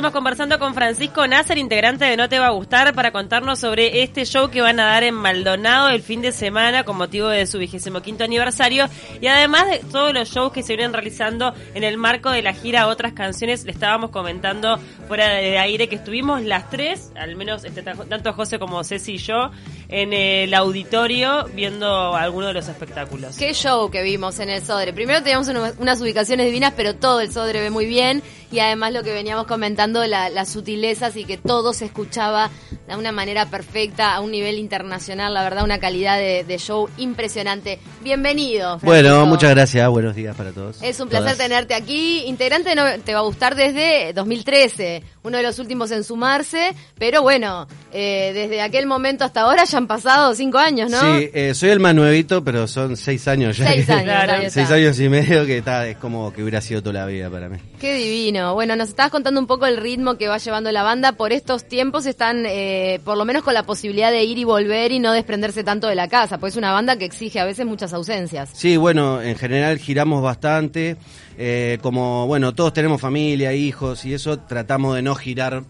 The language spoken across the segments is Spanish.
estamos conversando con Francisco Nasser, integrante de No Te Va a Gustar, para contarnos sobre este show que van a dar en Maldonado el fin de semana con motivo de su vigésimo quinto aniversario y además de todos los shows que se vienen realizando en el marco de la gira Otras Canciones. Le estábamos comentando fuera de aire que estuvimos las tres, al menos este, tanto José como Ceci y yo, en el auditorio viendo algunos de los espectáculos. Qué show que vimos en el Sodre. Primero teníamos unas ubicaciones divinas, pero todo el Sodre ve muy bien y además lo que veníamos comentando, las sutilezas y que todo se escuchaba de una manera perfecta, a un nivel internacional, la verdad, una calidad de, show impresionante. Bienvenido. Bueno, muchas gracias, buenos días para todos. Es un placer tenerte aquí. Integrante no, te va a gustar desde 2013, uno de los últimos en sumarse, pero bueno, eh, desde aquel momento hasta ahora ya han pasado cinco años, ¿no? Sí, eh, soy el más nuevito, pero son seis años ya. Seis años, Seis años y medio que está, es como que hubiera sido toda la vida para mí. Qué divino. Bueno, nos estabas contando un poco el ritmo que va llevando la banda. Por estos tiempos están, eh, por lo menos con la posibilidad de ir y volver y no desprenderse tanto de la casa, pues es una banda que exige a veces muchas ausencias. Sí, bueno, en general giramos bastante. como, bueno, todos tenemos familia, hijos y eso, tratamos de no girar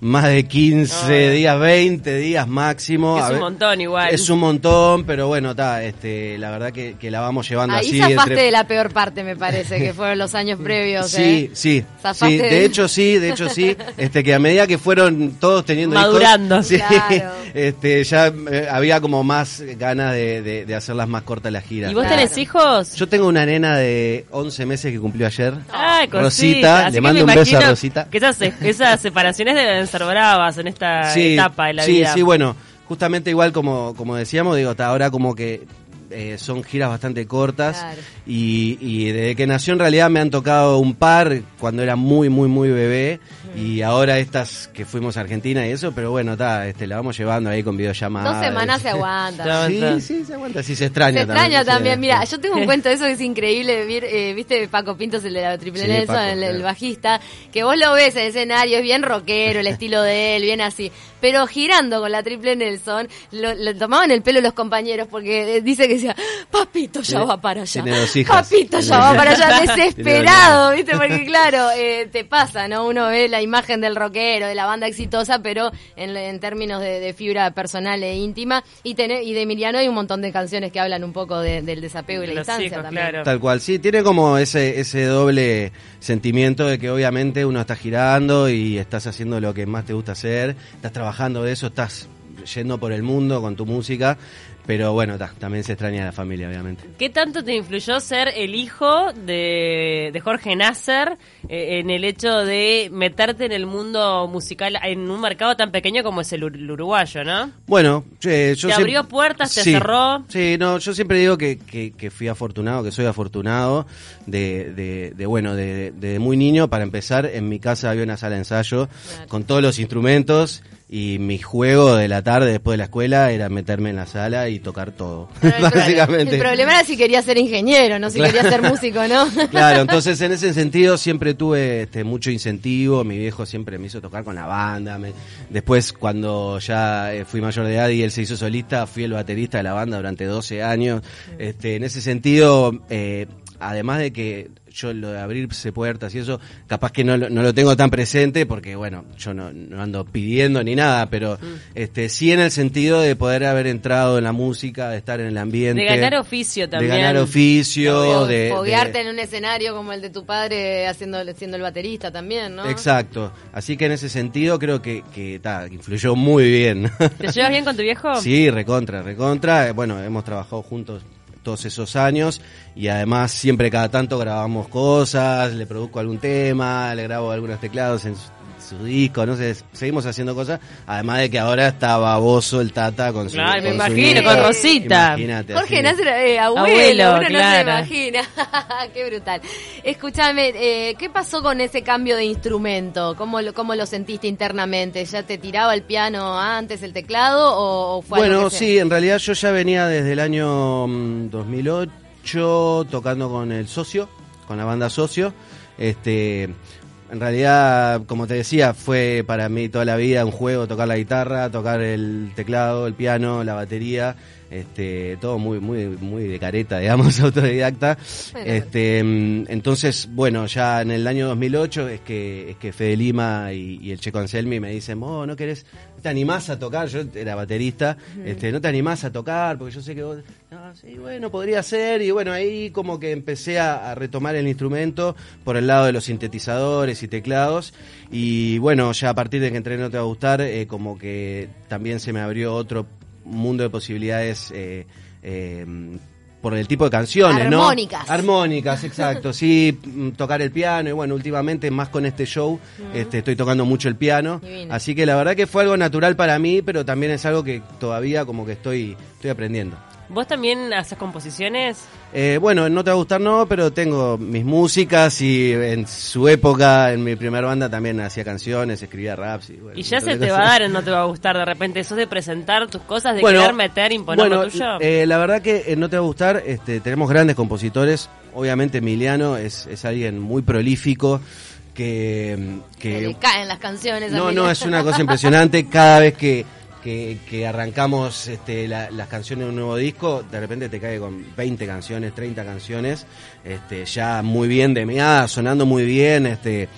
más de 15 días, 20 días máximo. Es un montón igual. Es un montón, pero bueno, está, este, la verdad que, la vamos llevando así. Ahí zafaste de la peor parte, me parece, que fueron los años previos. Sí, ¿eh? sí. sí de, hecho sí, de hecho sí. Este, que a medida que fueron todos teniendo Madurando. sí, este, ya eh, había como más ganas de, de, hacerlas más cortas las giras. ¿Y vos tenés hijos? Yo tengo una nena de 11 meses que cumplió ayer. Ay, Rosita, le mando un beso a Rosita. Que esas, esas separaciones deben ser bravas en esta etapa de la sí, vida. Sí, sí, bueno, justamente igual como, como decíamos, digo, hasta ahora como que eh, son giras bastante cortas. Y, y, desde que nació en realidad me han tocado un par cuando era muy, muy, muy bebé. Y ahora estas que fuimos a Argentina y eso, pero bueno, está, este, la vamos llevando ahí con videollamadas. Dos semanas se aguanta. sí, sí, se aguanta, sí se extraña. Se extraña también, mira, yo tengo un cuento de eso que es increíble, eh, viste Paco Pintos, el de la Triple Nelson, el, bajista, que vos lo ves en el escenario, es bien rockero, el estilo de él, bien así, pero girando con la Triple Nelson, lo, tomaban el pelo los compañeros porque eh, dice que decía, papito ya va para allá. Papito ya va para allá, desesperado, viste, porque claro, eh, te pasa, ¿no? Uno ve la imagen del rockero, de la banda exitosa, pero en, términos de, fibra personal e íntima. Y, y de Emiliano hay un montón de canciones que hablan un poco del desapego y la distancia también. Tal cual, sí, tiene como ese, ese doble sentimiento de que obviamente uno está girando y estás haciendo lo que más te gusta hacer, estás trabajando de eso, estás yendo por el mundo con tu música, pero bueno, también se extraña a la familia, obviamente. ¿Qué tanto te influyó ser el hijo de, Jorge Nasser eh, en el hecho de meterte en el mundo musical en un mercado tan pequeño como es el, uruguayo, no? Bueno, yo ¿Te abrió puertas, te cerró? Sí, no, yo siempre digo que, que, fui afortunado, que soy afortunado de, de, bueno, de, de, muy niño. Para empezar, en mi casa había una sala de ensayo con todos los instrumentos y mi juego de la tarde después de la escuela era meterme en la sala y tocar todo, básicamente. El problema era si quería ser ingeniero, no si quería ser músico, ¿no? claro, entonces en ese sentido siempre tuve este, mucho incentivo, mi viejo siempre me hizo tocar con la banda, después cuando ya eh, fui mayor de edad y él se hizo solista, fui el baterista de la banda durante 12 años, este, en ese sentido... Eh, además de que yo lo de abrirse puertas y eso, capaz que no, no lo tengo tan presente porque, bueno, yo no, no ando pidiendo ni nada, pero mm. este sí en el sentido de poder haber entrado en la música, de estar en el ambiente. De ganar oficio también. De ganar oficio, de... Foguearte en un escenario como el de tu padre haciendo, siendo el baterista también, ¿no? Exacto. Así que en ese sentido creo que, que, influyó muy bien. ¿Te llevas bien con tu viejo? Sí, recontra, recontra. Bueno, hemos trabajado juntos todos esos años. Y además siempre cada tanto grabamos cosas, le produzco algún tema, le grabo algunos teclados en su disco, no sé, seguimos haciendo cosas, además de que ahora está baboso el Tata con su Claro, me imagino, con Rosita. Jorge Nasser, eh, abuelo, uno no se imagina. Qué brutal. Escúchame, eh, ¿qué pasó con ese cambio de instrumento? ¿Cómo lo, ¿Cómo lo sentiste internamente? ¿Ya te tiraba el piano antes, el teclado o, fue Bueno, sí, en realidad yo ya venía desde el año 2008 mm, tocando con el socio, con la banda socio. Este, en realidad, como te decía, fue para mí toda la vida un juego tocar la guitarra, tocar el teclado, el piano, la batería. Este, todo muy, muy, muy de careta, digamos, autodidacta. este, mm, entonces, bueno, ya en el año 2008 es que, es que Fede Lima y, el Checo Anselmi me dicen, oh, ¿no querés, te animás a tocar? Yo era baterista, este, ¿no te animás a tocar? Porque yo sé que vos, no, sí, bueno, podría ser, y bueno, ahí como que empecé a, retomar el instrumento por el lado de los sintetizadores y teclados, y bueno, ya a partir de que entré No Te Va a Gustar, eh, como que también se me abrió otro mundo de posibilidades eh, eh, por el tipo de canciones, Armónicas. ¿no? Armónicas, exacto. sí, mm, tocar el piano y bueno, últimamente más con este show este, estoy tocando mucho el piano. Así que la verdad que fue algo natural para mí, pero también es algo que todavía como que estoy, estoy aprendiendo. ¿Vos también haces composiciones? Eh, bueno, no te va a gustar, no, pero tengo mis músicas y en su época, en mi primera banda, también hacía canciones, escribía raps. Y, y ya se te va a dar en No te va a gustar de repente, eso de presentar tus cosas, de querer meter, imponer lo tuyo. Eh, la verdad que en No te va a gustar, este, tenemos grandes compositores. Obviamente Emiliano es, es alguien muy prolífico. Que, que, le caen las canciones. No, no, es una cosa impresionante. Cada vez que que, arrancamos este, las canciones de un nuevo disco, de repente te cae con 20 canciones, 30 canciones, este, ya muy bien de meada, sonando muy bien, este,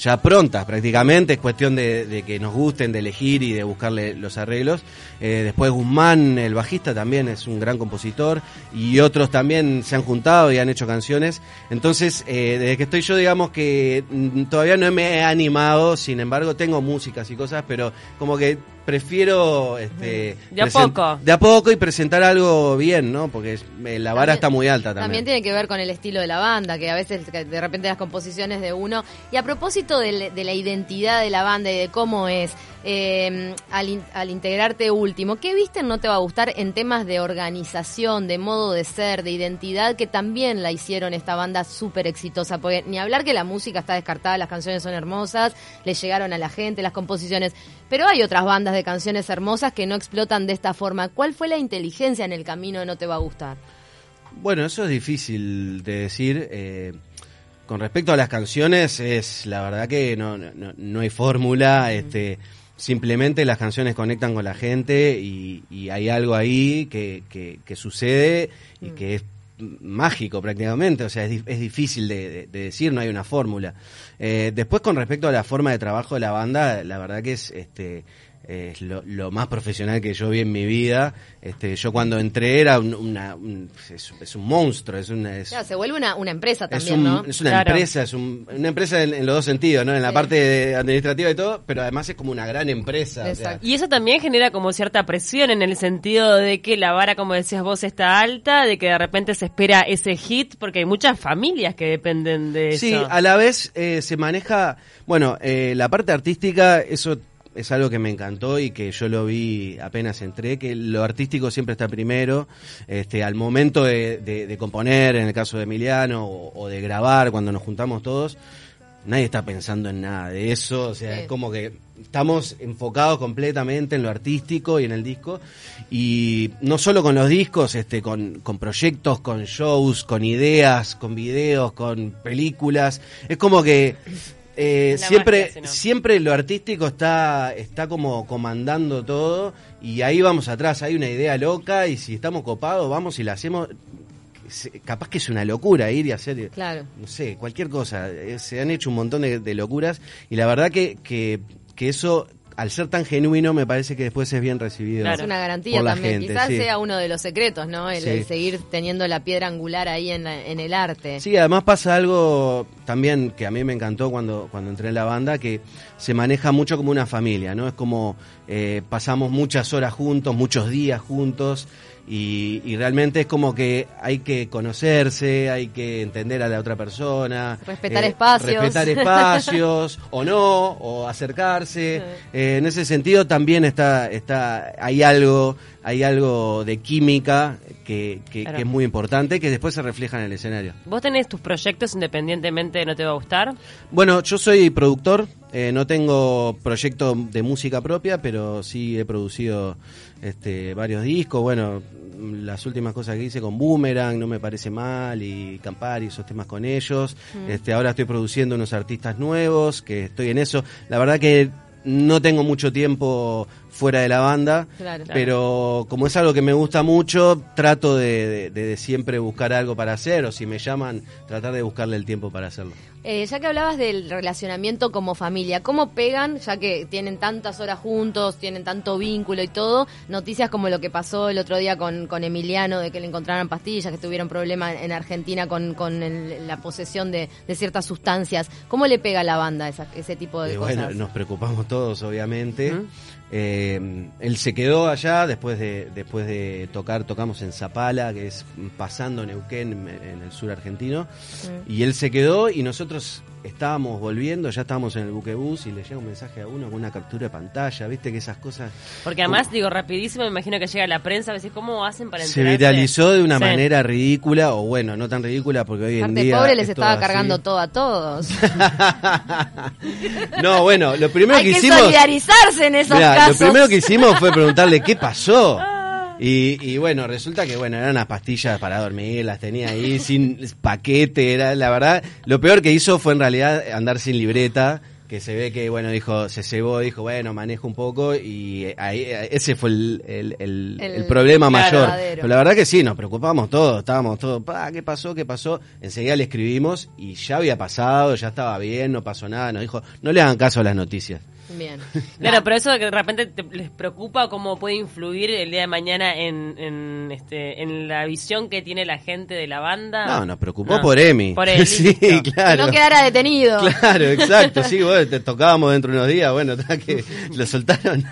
ya prontas prácticamente, es cuestión de, que nos gusten, de elegir y de buscarle los arreglos. Eh, después Guzmán, el bajista, también es un gran compositor y otros también se han juntado y han hecho canciones. Entonces, eh, desde que estoy yo, digamos que mm, todavía no me he animado, sin embargo tengo músicas y cosas, pero como que prefiero este de a poco. de a poco y presentar algo bien no porque eh, la vara está muy alta también. también tiene que ver con el estilo de la banda que a veces de repente las composiciones de uno. Y a propósito de, la identidad de la banda y de cómo es eh, al, al, integrarte último qué viste no te va a gustar en temas de organización de modo de ser de identidad que también la hicieron esta banda súper exitosa porque ni hablar que la música está descartada las canciones son hermosas le llegaron a la gente las composiciones. Pero hay otras bandas de canciones hermosas que no explotan de esta forma. ¿Cuál fue la inteligencia en el camino de No Te Va a Gustar? Bueno, eso es difícil de decir. Eh, con respecto a las canciones, es la verdad que no, no, hay fórmula. Este, simplemente las canciones conectan con la gente y, hay algo ahí que, que, sucede y mm. que es mágico prácticamente, o sea, es, es difícil de, decir, no hay una fórmula. Eh, después, con respecto a la forma de trabajo de la banda, la verdad que es este es lo, más profesional que yo vi en mi vida. Este, yo cuando entré era una, un, es, un monstruo, es una, se vuelve una, una empresa también, ¿no? Es una empresa, es una empresa en, los dos sentidos, ¿no? En la parte administrativa y todo, pero además es como una gran empresa. Y eso también genera como cierta presión en el sentido de que la vara, como decías vos, está alta, de que de repente se espera ese hit, porque hay muchas familias que dependen de eso. Sí, a la vez eh, se maneja, bueno, eh, la parte artística, eso es algo que me encantó y que yo lo vi apenas entré, que lo artístico siempre está primero, este, al momento de, componer, en el caso de Emiliano, o, de grabar, cuando nos juntamos todos, nadie está pensando en nada de eso, o sea, es como que estamos enfocados completamente en lo artístico y en el disco, y no solo con los discos, este, con, con proyectos, con shows, con ideas, con videos, con películas, es como que eh, siempre, siempre lo artístico está, está como comandando todo y ahí vamos atrás, hay una idea loca y si estamos copados vamos y la hacemos. Capaz que es una locura ir y hacer, no sé, cualquier cosa. Eh, se han hecho un montón de, locuras y la verdad que, que, que eso al ser tan genuino me parece que después es bien recibido. Claro. Es una garantía también. Quizás sea uno de los secretos, ¿no? El, seguir teniendo la piedra angular ahí en, en, el arte. Sí, además pasa algo también que a mí me encantó cuando, cuando entré en la banda, que se maneja mucho como una familia, ¿no? Es como eh, pasamos muchas horas juntos, muchos días juntos. Y, realmente es como que hay que conocerse, hay que entender a la otra persona. Respetar eh, espacios. Respetar espacios, o no, o acercarse. Eh, en ese sentido también está, está, hay algo, hay algo de química que, que, es muy importante, que después se refleja en el escenario. ¿Vos tenés tus proyectos independientemente de No Te Va a Gustar? Bueno, yo soy productor, eh, no tengo proyecto de música propia, pero sí he producido este, varios discos. Bueno, las últimas cosas que hice con Boomerang, no me parece mal, y Campari, esos temas con ellos. Mm. Este, ahora estoy produciendo unos artistas nuevos, que estoy en eso. La verdad que no tengo mucho tiempo fuera de la banda, pero como es algo que me gusta mucho, trato de, siempre buscar algo para hacer, o si me llaman, tratar de buscarle el tiempo para hacerlo. Eh, ya que hablabas del relacionamiento como familia, ¿cómo pegan, ya que tienen tantas horas juntos, tienen tanto vínculo y todo, noticias como lo que pasó el otro día con, con Emiliano, de que le encontraron pastillas, que tuvieron problemas en Argentina con, con la posesión de, ciertas sustancias? ¿Cómo le pega a la banda ese tipo de cosas? Bueno, nos preocupamos todos, obviamente. Eh, él se quedó allá después de, después de tocar, tocamos en Zapala, que es pasando Neuquén en el sur argentino, y él se quedó y nosotros estábamos volviendo, ya estábamos en el buquebús y le llega un mensaje a uno con una captura de pantalla, viste que esas cosas... Porque además, digo, rapidísimo, me imagino que llega la prensa, a veces, ¿cómo hacen para Se viralizó de una manera ridícula, o bueno, no tan ridícula porque hoy en día... pobre les estaba cargando todo a todos. no, bueno, lo primero Hay que, que hicimos... solidarizarse en esos casos. Lo primero que hicimos fue preguntarle qué pasó. Y, bueno, resulta que bueno, eran unas pastillas para dormir, las tenía ahí sin paquete, era la verdad, lo peor que hizo fue en realidad andar sin libreta, que se ve que bueno, dijo, se cebó, dijo, bueno, manejo un poco y ahí ese fue el, el, problema mayor. Pero la verdad que sí, nos preocupamos todos, estábamos todos, pa, ¿qué pasó? ¿Qué pasó? Enseguida le escribimos y ya había pasado, ya estaba bien, no pasó nada, nos dijo, no le hagan caso a las noticias. Bien. Claro, pero eso de que de repente les preocupa cómo puede influir el día de mañana en, en, este, en la visión que tiene la gente de la banda. No, nos preocupó por Emi. Por él. sí, claro. Que no quedara detenido. Claro, exacto. Sí, bueno, te tocábamos dentro de unos días, bueno, que lo soltaron.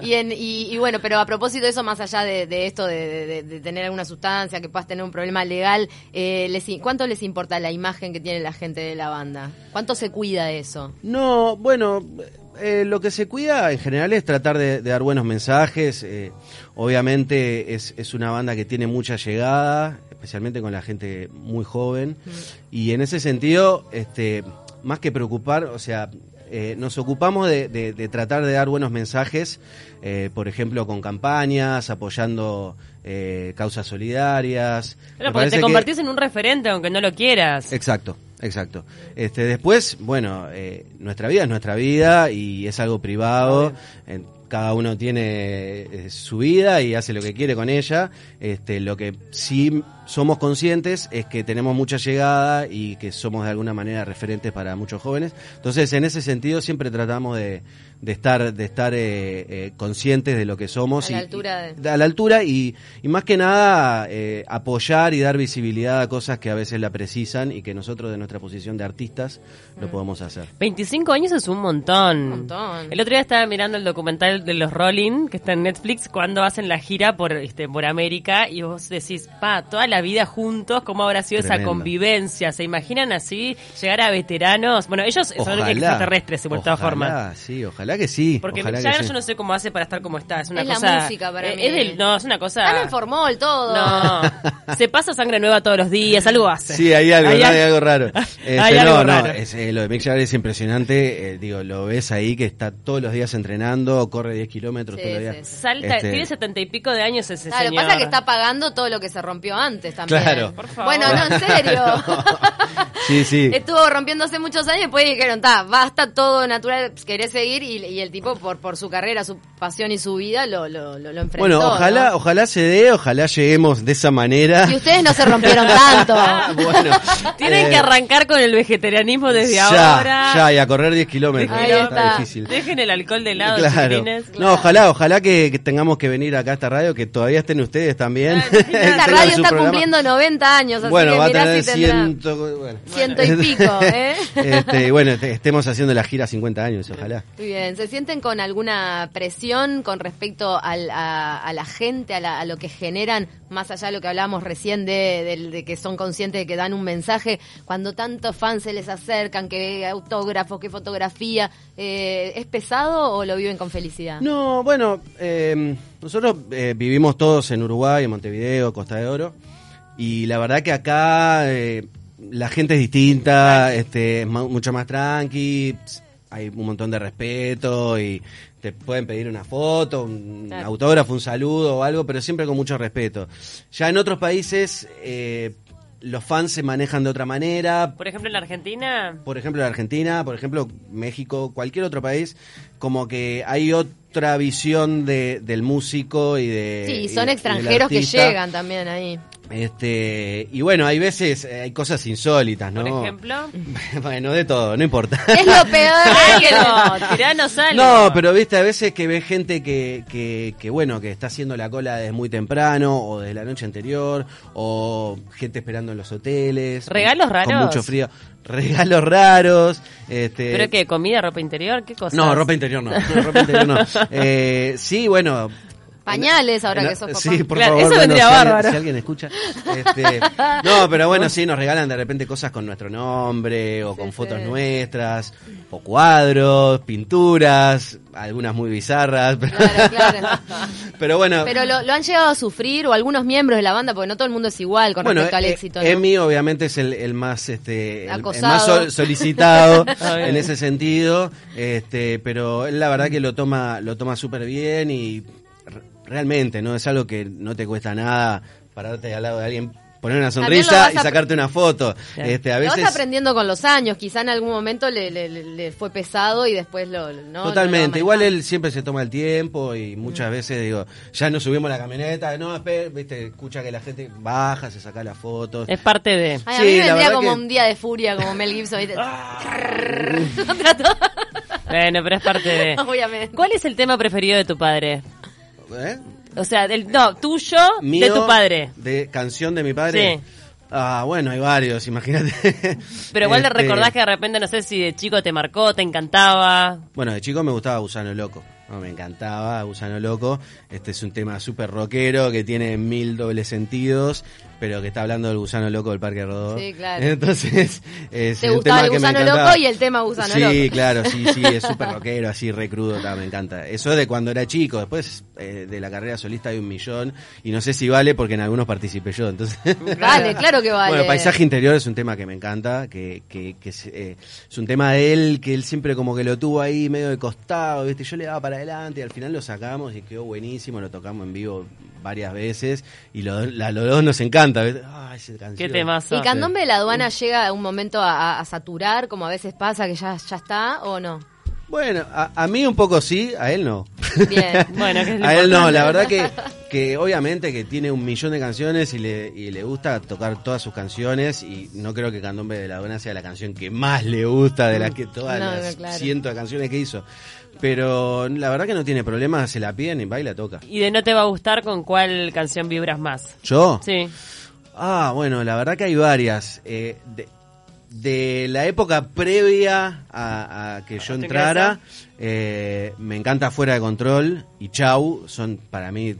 Bien. Y, y, bueno, pero a propósito de eso, más allá de, de esto de, de, tener alguna sustancia, que puedas tener un problema legal, eh, les, ¿cuánto les importa la imagen que tiene la gente de la banda? ¿Cuánto se cuida eso? No, bueno eh, lo que se cuida en general es tratar de, dar buenos mensajes. Eh, obviamente es, es, una banda que tiene mucha llegada, especialmente con la gente muy joven. Mm. Y en ese sentido, este, más que preocupar, o sea, eh, nos ocupamos de, tratar de dar buenos mensajes, por ejemplo, con campañas, apoyando causas solidarias. Pero porque te convertís en un referente, aunque no lo quieras. Exacto. Exacto. Este, después, bueno, eh, nuestra vida es nuestra vida y es algo privado. Cada uno tiene eh, su vida y hace lo que quiere con ella. Este, lo que sí somos conscientes es que tenemos mucha llegada y que somos de alguna manera referentes para muchos jóvenes. Entonces, en ese sentido, siempre tratamos de, de estar de estar eh, eh, conscientes de lo que somos a la altura a la altura y, y más que nada eh, apoyar y dar visibilidad a cosas que a veces la precisan y que nosotros de nuestra posición de artistas lo mm. podemos hacer. 25 años es un montón. el otro día estaba mirando el documental de los Rolling que está en Netflix cuando hacen la gira por este por América y vos decís pa toda la vida juntos cómo habrá sido esa convivencia se imaginan así llegar a veteranos bueno ellos son extraterrestres de todas formas. sí ojalá Ojalá que sí. Porque ojalá yo no sé cómo hace para estar como está. Es una es la música para mí. Es no, es una cosa. Está en formol todo. No. se pasa sangre nueva todos los días, algo hace. Sí, hay algo, hay, algo raro. Este, hay algo no, raro. Es, eh, lo de Mick Jagger es impresionante. Eh, digo, lo ves ahí que está todos los días entrenando, corre 10 kilómetros todos los días. Salta, este, tiene setenta y pico de años ese claro, señor. Lo pasa que está pagando todo lo que se rompió antes también. Claro. Por favor. Bueno, no, en serio. sí, sí. Estuvo rompiendo hace muchos años y después dijeron, está, basta todo natural, querés seguir y, y el tipo por, por su carrera, su pasión y su vida, lo, lo, lo, enfrentó. Bueno, ojalá, ojalá se dé, ojalá lleguemos de esa manera. Y ustedes no se rompieron tanto. bueno, Tienen que eh, arrancar con el vegetarianismo desde ahora. Ya, y a correr 10 kilómetros. está. difícil. Dejen el alcohol de lado, claro. No, ojalá, ojalá que, tengamos que venir acá a esta radio, que todavía estén ustedes también. esta radio está cumpliendo 90 años, así bueno, que va a tener ciento, bueno. ciento y pico, ¿eh? Este, bueno, estemos haciendo la gira 50 años, ojalá. Muy bien, ¿se sienten con alguna presión con respecto a, la gente, a, lo que generan, más allá de lo que hablábamos recién de, que son conscientes de que dan un mensaje, cuando tantos fans se les acercan, que autógrafos, que fotografía, eh, ¿es pesado o lo viven con felicidad? No, bueno, em, nosotros eh, vivimos todos en Uruguay, en Montevideo, Costa de Oro, y la verdad que acá... Eh, la gente es distinta, este, es mucho más tranqui, hay un montón de respeto y te pueden pedir una foto, un autógrafo, un saludo o algo, pero siempre con mucho respeto. Ya en otros países, eh, los fans se manejan de otra manera. Por ejemplo, en la Argentina. Por ejemplo, en Argentina, por ejemplo, México, cualquier otro país, como que hay otra visión de, del músico y de. Sí, son extranjeros que llegan también ahí. Este, y bueno, hay veces, eh, hay cosas insólitas, ¿no? Por ejemplo. bueno, de todo, no importa. Es lo peor. tiranos algo. No, pero viste, a veces que ves gente que, que, que, bueno, que está haciendo la cola desde muy temprano, o desde la noche anterior, o gente esperando en los hoteles. ¿Regalos raros? Con mucho frío. Regalos raros. Este, ¿Pero qué? ¿Comida, ropa interior? ¿Qué cosa? No, ropa interior no. no ropa interior no. Eh, sí, bueno, Pañales ahora que sos papá. Sí, por Claro, favor. eso bueno, vendría si, alguien, bárbaro. si alguien escucha. Este, no, pero bueno, sí, nos regalan de repente cosas con nuestro nombre o con Sí, fotos nuestras, o cuadros, pinturas, algunas muy bizarras. Pero, Claro, claro. pero bueno. Pero lo, lo han llegado a sufrir o algunos miembros de la banda, porque no todo el mundo es igual con bueno, respecto al eh, éxito. ¿no? Emi obviamente es el, el más este el, el más sol- solicitado en ese sentido, este, pero él la verdad que lo toma lo toma súper bien y realmente no es algo que no te cuesta nada pararte al lado de alguien poner una sonrisa y a- sacarte una foto. Claro. Este, a Lo vas veces aprendiendo con los años, quizá en algún momento le, le- le- le fue pesado y después lo... lo- ¿no? Totalmente, Lo igual él siempre se toma el tiempo y Mm. muchas veces digo, ya nos subimos a la camioneta, no, espera, viste, escucha que la gente baja, se saca las fotos. Es parte de. Ay, a Sí, mí la me vendría como que- un día de furia, como Mel Gibson. ¿viste? Bueno, pero es parte de. Obviamente. ¿Cuál es el tema preferido de tu padre? ¿Eh? O sea, del, no, tuyo, de Mío, tu padre. De canción de mi padre. Sí. Ah, bueno, hay varios, imagínate. Pero igual le Este, recordás que de repente, no sé si de chico te marcó, te encantaba. Bueno, de chico me gustaba Gusano Loco. No, me encantaba Gusano Loco. Este es un tema súper rockero que tiene mil dobles sentidos, pero que está hablando del gusano loco del Parque Rodó. Sí, claro. Entonces, es Te un gustaba tema el que me gusano loco y el tema gusano sí, loco. claro, sí, sí, es súper rockero, así re crudo, ta, me encanta. Eso es de cuando era chico, después eh, de la carrera solista hay un millón, y no sé si vale porque en algunos participé yo, entonces... Vale, claro que vale. Bueno, Paisaje Interior es un tema que me encanta, que, que, que es, eh, es un tema de él, que él siempre como que lo tuvo ahí medio de costado, ¿viste? Yo le daba para adelante y al final lo sacamos y quedó buenísimo, lo tocamos en vivo varias veces y lo- los dos nos encanta, ¿viste? Ay, esa canción. Qué temazo. ¿Y Candombe de la aduana llega a un momento a, saturar, como a veces pasa, que ya, ya está, o no? Bueno, a, a mí un poco sí, a él no. Bien. Bueno, que es lo A él no, la verdad que, que obviamente que tiene un millón de canciones y le, y le gusta tocar todas sus canciones y no creo que Candombe de la Buena sea la canción que más le gusta de las que todas No, las no, claro. cientos de canciones que hizo. Pero la verdad que no tiene problema, se la piden y va y la toca. Y de no te va a gustar con cuál canción vibras más. ¿Yo? Sí. Ah, bueno, la verdad que hay varias. Eh, de, de la época previa a, a que yo entrara, eh, me encanta Fuera de Control y Chau, son para mí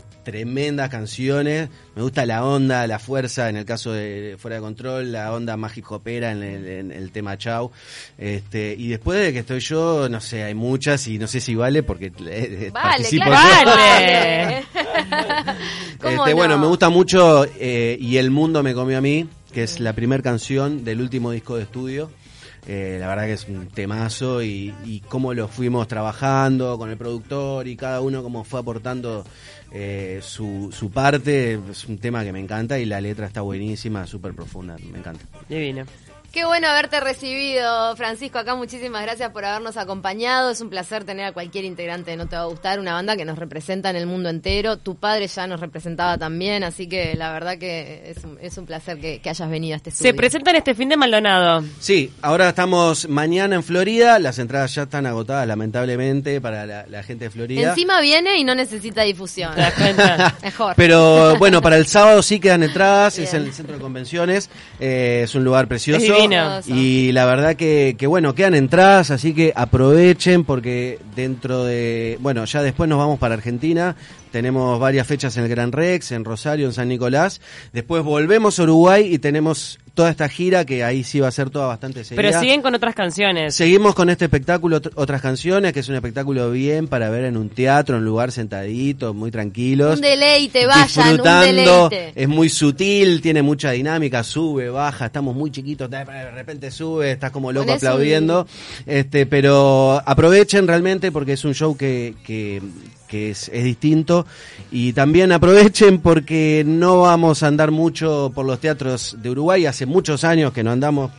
tremendas canciones. Me gusta la onda, la fuerza, en el caso de Fuera de Control, la onda más hip hopera en el, en el tema Chau. Este, y después de que estoy yo, no sé, hay muchas y no sé si vale porque eh, Vale, participo claro. Vale. ¿Cómo Este, no? Bueno, me gusta mucho eh, Y el mundo me comió a mí, que es la primera canción del último disco de estudio. Eh, la verdad que es un temazo y, y cómo lo fuimos trabajando con el productor y cada uno cómo fue aportando eh, su, su parte. Es un tema que me encanta y la letra está buenísima, súper profunda, me encanta. Divino. Qué bueno haberte recibido, Francisco. Acá muchísimas gracias por habernos acompañado. Es un placer tener a cualquier integrante de No Te Va a Gustar, una banda que nos representa en el mundo entero. Tu padre ya nos representaba también, así que la verdad que es un, es un placer que, que hayas venido a este Se estudio. presentan este fin de Maldonado. Sí, ahora estamos mañana en Florida, las entradas ya están agotadas lamentablemente para la, la gente de Florida. Encima viene y no necesita difusión. ¿Te das cuenta? Mejor. Pero bueno, para el sábado sí quedan entradas, es en el centro de convenciones, eh, es un lugar precioso. Divino. Y la verdad que, que bueno, quedan entradas, así que aprovechen porque dentro de, bueno, ya después nos vamos para Argentina, tenemos varias fechas en el Gran Rex, en Rosario, en San Nicolás, después volvemos a Uruguay y tenemos toda esta gira que ahí sí va a ser toda bastante seguida. Pero siguen con otras canciones. Seguimos con este espectáculo, otras canciones, que es un espectáculo bien para ver en un teatro, en un lugar sentadito, muy tranquilos. Un deleite, vayan, disfrutando, un deleite. Es muy sutil, tiene mucha dinámica, sube, baja, estamos muy chiquitos, de repente sube, estás como loco aplaudiendo. Este, pero aprovechen realmente porque es un show que, que que es, es, distinto. Y también aprovechen porque no vamos a andar mucho por los teatros de Uruguay. Hace muchos años que no andamos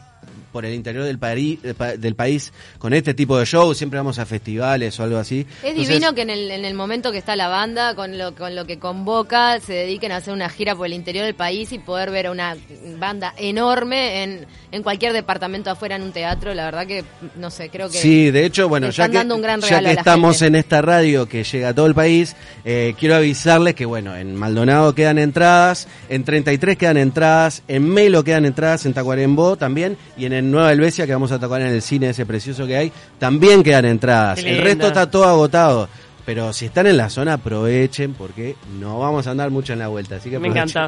por el interior del, país, del país con este tipo de shows, siempre vamos a festivales o algo así. Es divino que en el, en el momento que está la banda, con lo, con lo que convoca, se dediquen a hacer una gira por el interior del país y poder ver a una banda enorme en, en cualquier departamento afuera en un teatro, la verdad que, no sé, creo que... Sí, de hecho, bueno, ya que, ya que estamos en esta radio que llega a todo el país, eh, quiero avisarles que, bueno, en Maldonado quedan entradas, en 33 quedan entradas, en Melo quedan entradas, en Tacuarembó también, y en Nueva Helvecia, que vamos a tocar en el cine ese precioso que hay, también quedan entradas. El resto está todo agotado. Pero si están en la zona, aprovechen porque no vamos a andar mucho en la vuelta. Así que Me encanta.